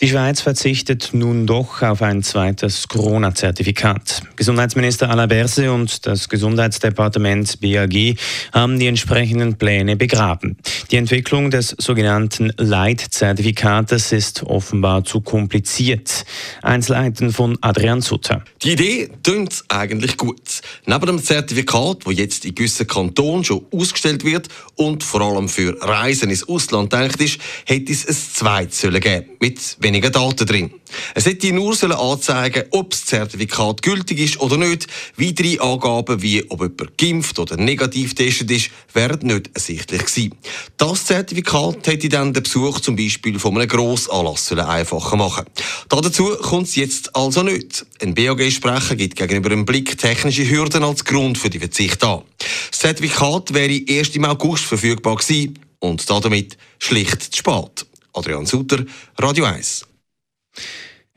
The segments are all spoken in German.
Die Schweiz verzichtet nun doch auf ein zweites Corona-Zertifikat. Gesundheitsminister Alain Berse und das Gesundheitsdepartement BAG haben die entsprechenden Pläne begraben. Die Entwicklung des sogenannten Leitzertifikates ist offenbar zu kompliziert. Einzelheiten von Adrian Sutter. Die Idee klingt eigentlich gut. Neben dem Zertifikat, wo jetzt in gewissen Kantonen schon ausgestellt wird und vor allem für Reisen ins Ausland denkt ist, hätte es ein zweites geben mit weniger Daten drin. Es hätte nur anzeigen, ob das Zertifikat gültig ist oder nicht. Weitere Angaben wie ob jemand geimpft oder negativ getestet ist, wären nicht ersichtlich gewesen. Das Zertifikat hätte dann den Besuch zum Beispiel von einem Grossanlass einfacher machen Dazu kommt es jetzt also nicht. Ein BAG-Sprecher gibt gegenüber einem Blick technische Hürden als Grund für die Verzicht an. Das Zertifikat wäre erst im August verfügbar gewesen und damit schlicht zu spät. Adrian Sutter, Radio 1.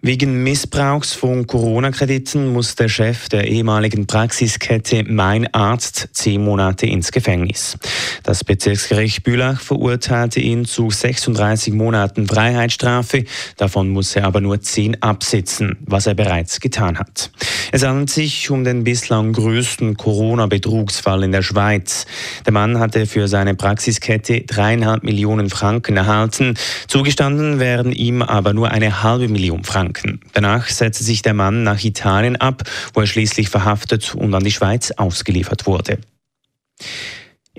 Wegen Missbrauchs von Corona-Krediten muss der Chef der ehemaligen Praxiskette Mein Arzt zehn Monate ins Gefängnis. Das Bezirksgericht Bülach verurteilte ihn zu 36 Monaten Freiheitsstrafe. Davon muss er aber nur zehn absitzen, was er bereits getan hat. Es handelt sich um den bislang größten Corona-Betrugsfall in der Schweiz. Der Mann hatte für seine Praxiskette dreieinhalb Millionen Franken erhalten. Zugestanden werden ihm aber nur eine halbe Million Franken. Franken. Danach setzte sich der Mann nach Italien ab, wo er schließlich verhaftet und an die Schweiz ausgeliefert wurde.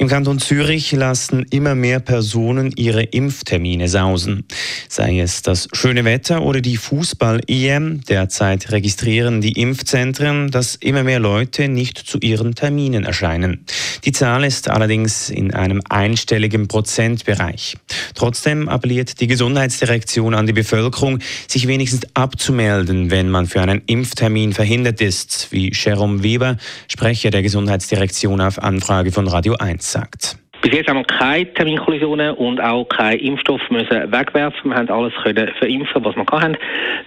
Im Kanton Zürich lassen immer mehr Personen ihre Impftermine sausen. Sei es das schöne Wetter oder die Fußball-EM, derzeit registrieren die Impfzentren, dass immer mehr Leute nicht zu ihren Terminen erscheinen. Die Zahl ist allerdings in einem einstelligen Prozentbereich. Trotzdem appelliert die Gesundheitsdirektion an die Bevölkerung, sich wenigstens abzumelden, wenn man für einen Impftermin verhindert ist, wie Jerome Weber, Sprecher der Gesundheitsdirektion auf Anfrage von Radio 1 sagt. Bis jetzt haben wir keine Terminkollisionen und auch keinen Impfstoff müssen wegwerfen. Wir haben alles können verimpfen, was wir hatten.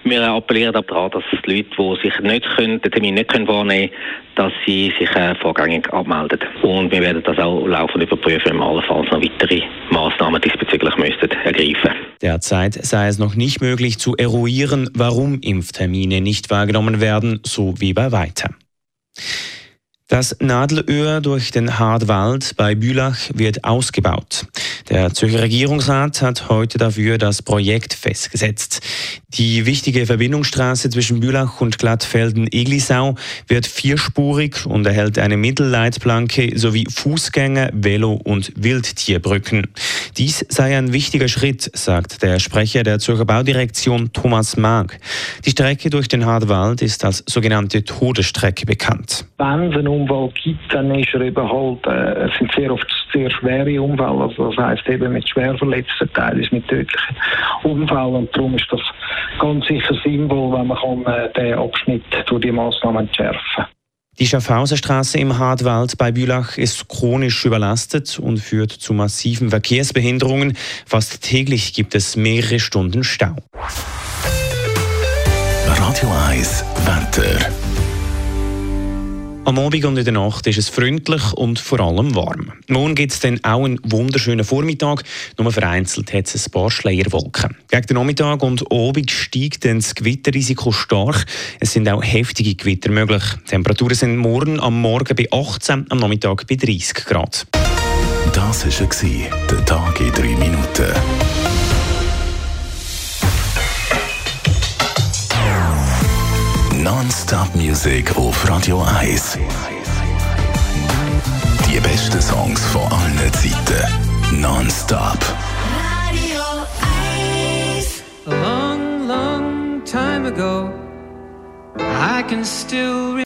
Wir appellieren daran, dass die Leute, die sich nicht können, den Termin nicht können wahrnehmen können, dass sie sich äh, vorgängig abmelden. Und wir werden das auch laufend überprüfen, wenn wir allenfalls noch weitere Massnahmen diesbezüglich müssten ergreifen. Derzeit sei es noch nicht möglich zu eruieren, warum Impftermine nicht wahrgenommen werden, so wie bei Weiter. Das Nadelöhr durch den Hartwald bei Bülach wird ausgebaut. Der Zürcher Regierungsrat hat heute dafür das Projekt festgesetzt. Die wichtige Verbindungsstraße zwischen Bülach und Glattfelden-Eglisau wird vierspurig und erhält eine Mittelleitplanke sowie Fußgänger-, Velo- und Wildtierbrücken. Dies sei ein wichtiger Schritt, sagt der Sprecher der Zürcher Baudirektion Thomas Mag. Die Strecke durch den Hartwald ist als sogenannte Todesstrecke bekannt. Wenn Unfall gibt, dann ist er eben halt, äh, sind sehr oft sehr schwere Unfälle, also das heisst eben mit schwer verletzten Teilen, mit tödlichen Unfällen und darum ist das ganz sicher sinnvoll, wenn man kann, äh, den Abschnitt durch die Massnahmen entschärfen die Schaffhauserstraße im Hartwald bei Bülach ist chronisch überlastet und führt zu massiven Verkehrsbehinderungen. Fast täglich gibt es mehrere Stunden Stau. Radio 1 Wetter. Am Abend und in der Nacht ist es freundlich und vor allem warm. Morgen gibt es dann auch einen wunderschönen Vormittag, nur vereinzelt hat es ein paar Schleierwolken. Gegen den Nachmittag und Abend steigt dann das Gewitterrisiko stark. Es sind auch heftige Gewitter möglich. Die Temperaturen sind morgen am Morgen bei 18, am Nachmittag bei 30 Grad. Das war der Tag in drei Minuten. Non-Stop-Musik auf Radio 1. Die besten Songs von allen Zeiten. Non-Stop. Radio 1. A long, long time ago, I can still.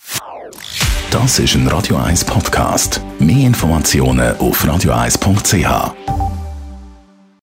Das ist ein Radio 1 Podcast. Mehr Informationen auf radio1.ch.